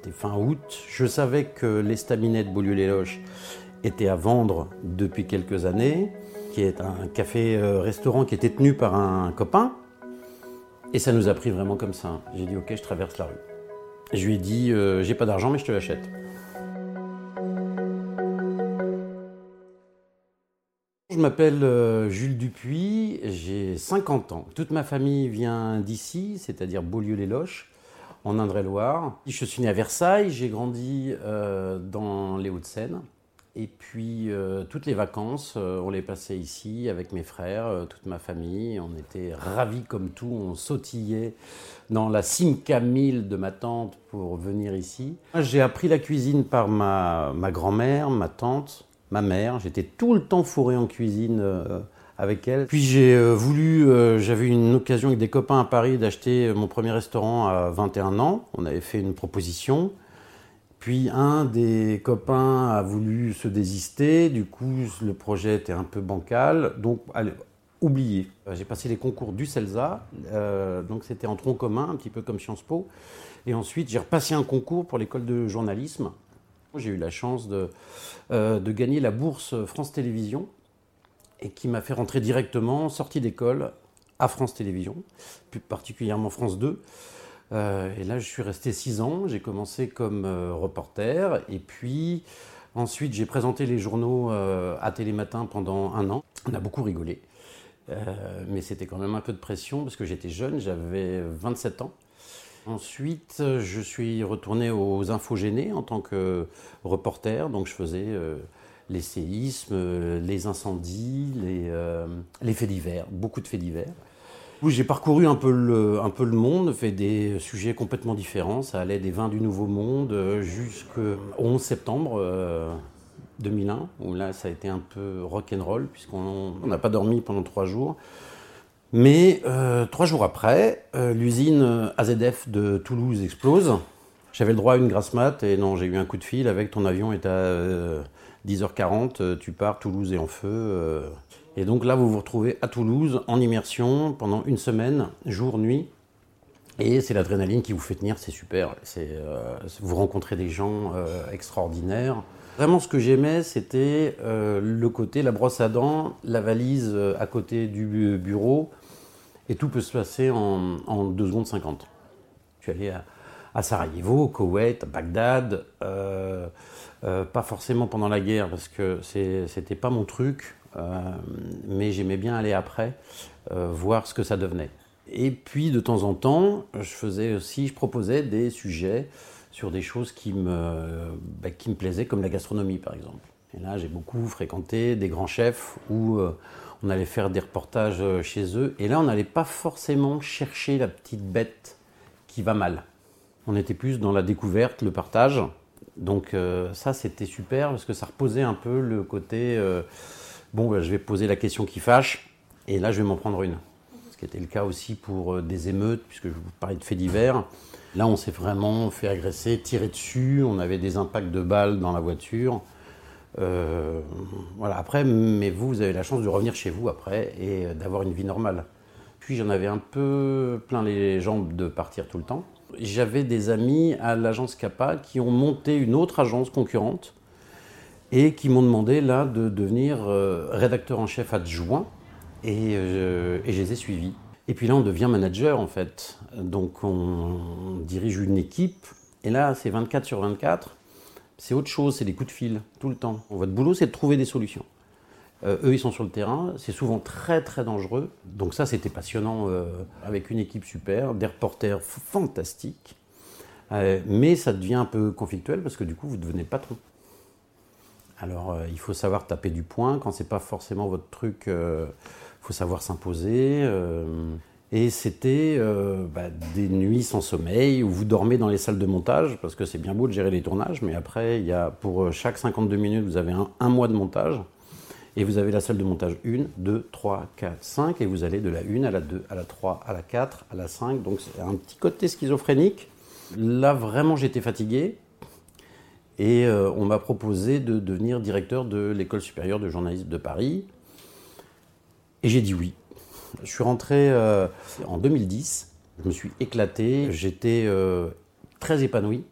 C'était fin août. Je savais que l'estaminet de Beaulieu-les-Loches était à vendre depuis quelques années, qui est un café-restaurant qui était tenu par un copain. Et ça nous a pris vraiment comme ça. J'ai dit ok, je traverse la rue. Je lui ai dit euh, j'ai pas d'argent mais je te l'achète. Je m'appelle euh, Jules Dupuis, j'ai 50 ans. Toute ma famille vient d'ici, c'est-à-dire Beaulieu-les-Loches, en Indre-et-Loire. Je suis né à Versailles, j'ai grandi euh, dans les Hauts-de-Seine. Et puis euh, toutes les vacances, euh, on les passait ici avec mes frères, toute ma famille. On était ravis comme tout, on sautillait dans la Simca 1000 de ma tante pour venir ici. J'ai appris la cuisine par ma, ma grand-mère, ma tante, ma mère. J'étais tout le temps fourré en cuisine avec elle. Puis j'ai euh, voulu, euh, j'avais une occasion avec des copains à Paris d'acheter mon premier restaurant à 21 ans. On avait fait une proposition. Puis un des copains a voulu se désister, du coup le projet était un peu bancal, donc allez, oublié. Euh, J'ai passé les concours du CELSA, euh, donc c'était en tronc commun, un petit peu comme Sciences Po. Et ensuite j'ai repassé un concours pour l'école de journalisme. J'ai eu la chance de, euh, de gagner la bourse France Télévisions et qui m'a fait rentrer directement, sortie d'école, à France Télévisions, plus particulièrement France 2. Euh, et là, je suis resté six ans. J'ai commencé comme euh, reporter. Et puis, ensuite, j'ai présenté les journaux euh, à Télématin pendant un an. On a beaucoup rigolé. Euh, mais c'était quand même un peu de pression parce que j'étais jeune, j'avais 27 ans. Ensuite, je suis retourné aux Infogénés en tant que reporter. Donc, je faisais les séismes, euh, les incendies, les, euh, les faits divers, beaucoup de faits divers. Oui, j'ai parcouru un peu, le, monde, fait des sujets complètement différents. Ça allait des vins du Nouveau Monde euh, jusqu'au 11 septembre euh, 2001, où là, ça a été un peu rock'n'roll, puisqu'on on n'a pas dormi pendant trois jours. Mais trois jours après, l'usine AZF de Toulouse explose. J'avais le droit à une grasse mat et non, j'ai eu un coup de fil avec ton avion est à 10h40, euh, tu pars, Toulouse est en feu. euh. Et donc là, vous vous retrouvez à Toulouse en immersion pendant une semaine, jour, nuit. Et c'est l'adrénaline qui vous fait tenir, c'est super. Euh, vous rencontrez des gens extraordinaires. Vraiment, ce que j'aimais, c'était le côté, la brosse à dents, la valise à côté du bu- bureau, et tout peut se passer en, en 2 secondes 50. Je suis allé à, à Sarajevo, au Koweït, à Bagdad, euh, euh, pas forcément pendant la guerre parce que c'était pas mon truc, euh, mais j'aimais bien aller après, voir ce que ça devenait. Et puis de temps en temps, je faisais aussi, je proposais des sujets sur des choses qui me, bah, qui me plaisaient, comme la gastronomie par exemple. Et là, j'ai beaucoup fréquenté des grands chefs où on allait faire des reportages chez eux. Et là, on n'allait pas forcément chercher la petite bête qui va mal. On était plus dans la découverte, le partage. Donc euh, ça, c'était super parce que ça reposait un peu le côté, euh, bon, bah, je vais poser la question qui fâche, et là, je vais m'en prendre une. Ce qui était le cas aussi pour euh, des émeutes, puisque je vous parlais de faits divers. Là, on s'est vraiment fait agresser, tirer dessus, on avait des impacts de balles dans la voiture. Voilà, après, mais vous, vous avez la chance de revenir chez vous après et d'avoir une vie normale. Puis j'en avais un peu plein les jambes de partir tout le temps. J'avais des amis à l'agence Kappa qui ont monté une autre agence concurrente et qui m'ont demandé là de devenir euh, rédacteur en chef adjoint et, euh, et, je les ai suivis. Et puis là, on devient manager en fait. Donc on dirige une équipe et là, c'est 24 sur 24. C'est autre chose, c'est des coups de fil tout le temps. Votre boulot, c'est de trouver des solutions. Euh, eux, ils sont sur le terrain. C'est souvent très, très dangereux. Donc ça, c'était passionnant euh, avec une équipe super, des reporters fantastiques. Euh, mais ça devient un peu conflictuel parce que du coup, vous devenez patron. Alors, il faut savoir taper du poing. Quand c'est pas forcément votre truc, il faut savoir s'imposer. Et c'était bah, des nuits sans sommeil où vous dormez dans les salles de montage parce que c'est bien beau de gérer les tournages, mais après, il y a, pour chaque 52 minutes, vous avez un, mois de montage. Et vous avez la salle de montage 1, 2, 3, 4, 5, et vous allez de la 1 à la 2, à la 3, à la 4, à la 5. Donc c'est un petit côté schizophrénique. Là, vraiment, j'étais fatigué. Et euh, on m'a proposé de devenir directeur de l'école supérieure de journalisme de Paris. Et j'ai dit oui. Je suis rentré euh, en 2010, je me suis éclaté, j'étais euh, très épanoui.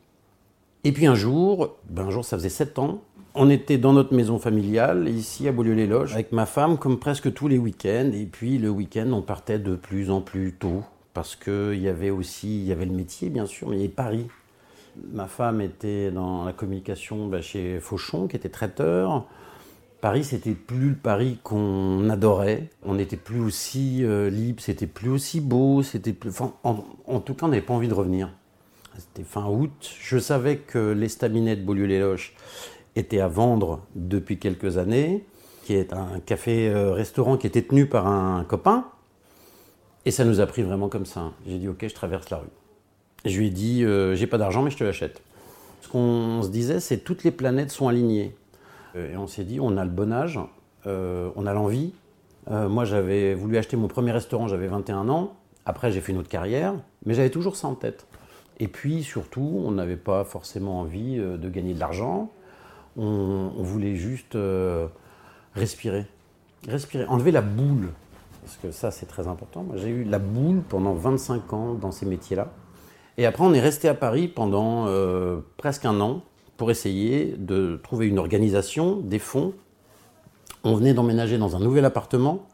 Et puis un jour, ben un jour ça faisait 7 ans, on était dans notre maison familiale, ici à Beaulieu-les-Loges, avec ma femme, comme presque tous les week-ends. Et puis le week-end, on partait de plus en plus tôt, parce qu'il y avait aussi, y avait le métier bien sûr, mais il y avait Paris. Ma femme était dans la communication ben, chez Fauchon, qui était traiteur. Paris, c'était plus le Paris qu'on adorait. On n'était plus aussi euh, libre, c'était plus aussi beau, c'était en, tout cas, on n'avait pas envie de revenir. C'était fin août. Je savais que l'estaminet de Beaulieu-les-Loches était à vendre depuis quelques années, qui est un café-restaurant euh, qui était tenu par un copain. Et ça nous a pris vraiment comme ça. J'ai dit, OK, je traverse la rue. Je lui ai dit, euh, j'ai pas d'argent, mais je te l'achète. Ce qu'on se disait, c'est toutes les planètes sont alignées. Euh, et on s'est dit, on a le bon âge, euh, on a l'envie. Moi, j'avais voulu acheter mon premier restaurant, j'avais 21 ans. Après, j'ai fait une autre carrière, mais j'avais toujours ça en tête. Et puis, surtout, on n'avait pas forcément envie de gagner de l'argent. On, voulait juste respirer. Respirer, enlever la boule. Parce que ça, c'est très important. J'ai eu la boule pendant 25 ans dans ces métiers-là. Et après, on est resté à Paris pendant presque un an pour essayer de trouver une organisation, des fonds. On venait d'emménager dans un nouvel appartement.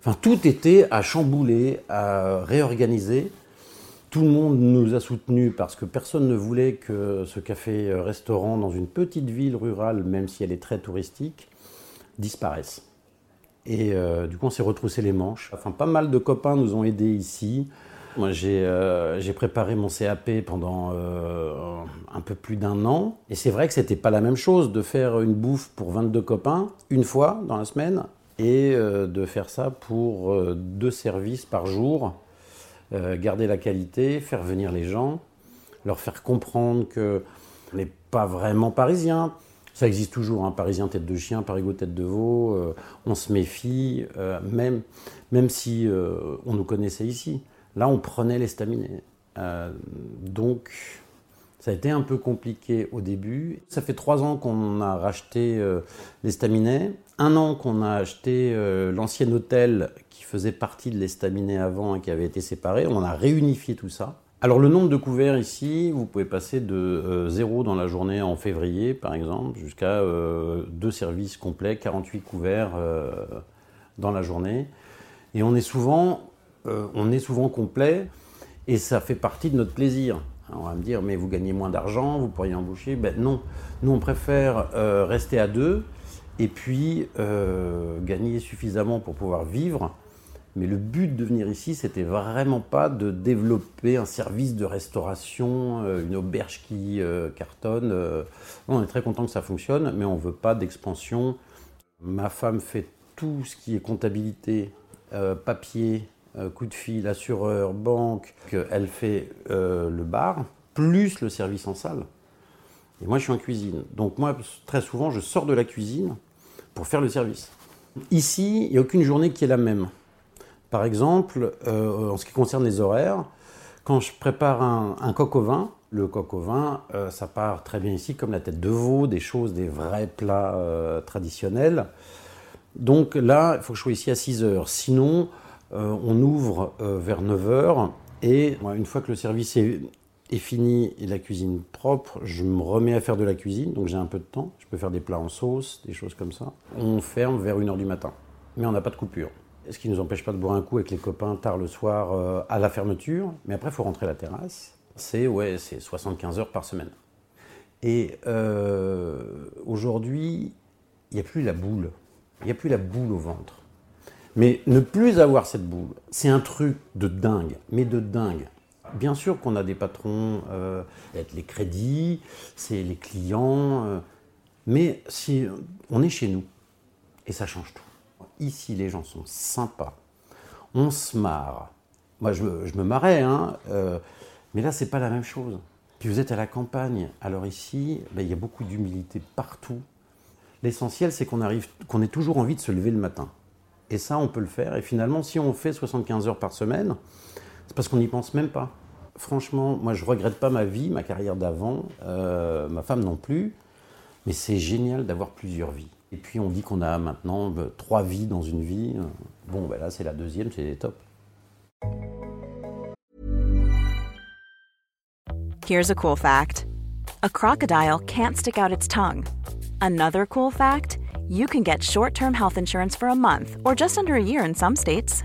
Enfin, tout était à chambouler, à réorganiser. Tout le monde nous a soutenus parce que personne ne voulait que ce café-restaurant dans une petite ville rurale, même si elle est très touristique, disparaisse. Et euh, du coup, on s'est retroussé les manches. Enfin, pas mal de copains nous ont aidés ici. Moi, euh, j'ai préparé mon CAP pendant euh, un peu plus d'un an. Et c'est vrai que c'était pas la même chose de faire une bouffe pour 22 copains une fois dans la semaine et euh, de faire ça pour deux services par jour. Garder la qualité, faire venir les gens, leur faire comprendre que on n'est pas vraiment parisien. Ça existe toujours, un parisien tête de chien, parigot tête de veau. on se méfie, même, même si on nous connaissait ici. Là, on prenait l'estaminet. Euh, donc, ça a été un peu compliqué au début. Ça fait trois ans qu'on a racheté euh, l'estaminet, un an qu'on a acheté euh, l'ancien hôtel qui faisait partie de l'estaminet avant et qui avait été séparé. On a réunifié tout ça. Alors le nombre de couverts ici, vous pouvez passer de zéro dans la journée en février par exemple, jusqu'à deux services complets, 48 couverts dans la journée. Et on est souvent euh, on est souvent complet et ça fait partie de notre plaisir. on va me dire, mais vous gagnez moins d'argent, vous pourriez embaucher. Ben non, nous on préfère euh, rester à deux et puis euh, gagner suffisamment pour pouvoir vivre. Mais le but de venir ici, c'était vraiment pas de développer un service de restauration, une auberge qui cartonne. on est très content que ça fonctionne, mais on veut pas d'expansion. Ma femme fait tout ce qui est comptabilité, papier, euh, coup de fil, assureur, banque, elle fait euh, le bar, plus le service en salle. Et moi, je suis en cuisine. Donc moi, très souvent, je sors de la cuisine pour faire le service. Ici, il n'y a aucune journée qui est la même. Par exemple, euh, en ce qui concerne les horaires, quand je prépare un, coq au vin, le coq au vin, ça part très bien ici, comme la tête de veau, des choses, des vrais plats traditionnels. Donc là, il faut que je sois ici à 6 heures. Sinon, euh, on ouvre euh, vers 9h et une fois que le service est est fini et la cuisine propre, je me remets à faire de la cuisine, donc j'ai un peu de temps. Je peux faire des plats en sauce, des choses comme ça. On ferme vers 1h du matin, mais on n'a pas de coupure. Ce qui ne nous empêche pas de boire un coup avec les copains tard le soir euh, à la fermeture, mais après il faut rentrer à la terrasse. C'est ouais, c'est 75 heures par semaine. Et euh, aujourd'hui, il n'y a plus la boule. Il n'y a plus la boule au ventre. Mais ne plus avoir cette boule, c'est un truc de dingue, mais de dingue. Bien sûr qu'on a des patrons, euh, les crédits, c'est les clients, euh, mais si on est chez nous, et ça change tout. Ici, les gens sont sympas, on se marre. Moi, je, me marrais, hein, euh, mais là, c'est pas la même chose. Puis vous êtes à la campagne, alors ici, ben, il y a beaucoup d'humilité partout. L'essentiel, c'est qu'on arrive, qu'on ait toujours envie de se lever le matin. Et ça, on peut le faire. Et finalement, si on fait 75 heures par semaine, c'est parce qu'on n'y pense même pas. Franchement, moi, je regrette pas ma vie, ma carrière d'avant, euh, ma femme non plus. Mais c'est génial d'avoir plusieurs vies. Et puis, on dit qu'on a maintenant euh, trois vies dans une vie. Bon, ben là, c'est la deuxième, c'est top. Here's a cool fact a crocodile can't stick out its tongue. Another cool fact you can get short term health insurance for a month or just under a year in some states.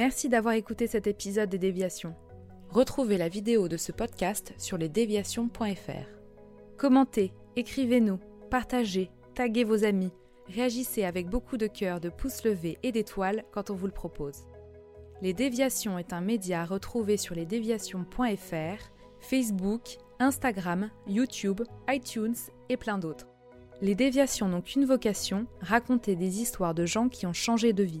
Merci d'avoir écouté cet épisode des déviations. Retrouvez la vidéo de ce podcast sur lesdéviations.fr. Commentez, écrivez-nous, partagez, taguez vos amis, réagissez avec beaucoup de cœur, de pouces levés et d'étoiles quand on vous le propose. Les Déviations est un média à retrouver sur lesdéviations.fr, Facebook, Instagram, YouTube, iTunes et plein d'autres. Les Déviations n'ont qu'une vocation, raconter des histoires de gens qui ont changé de vie.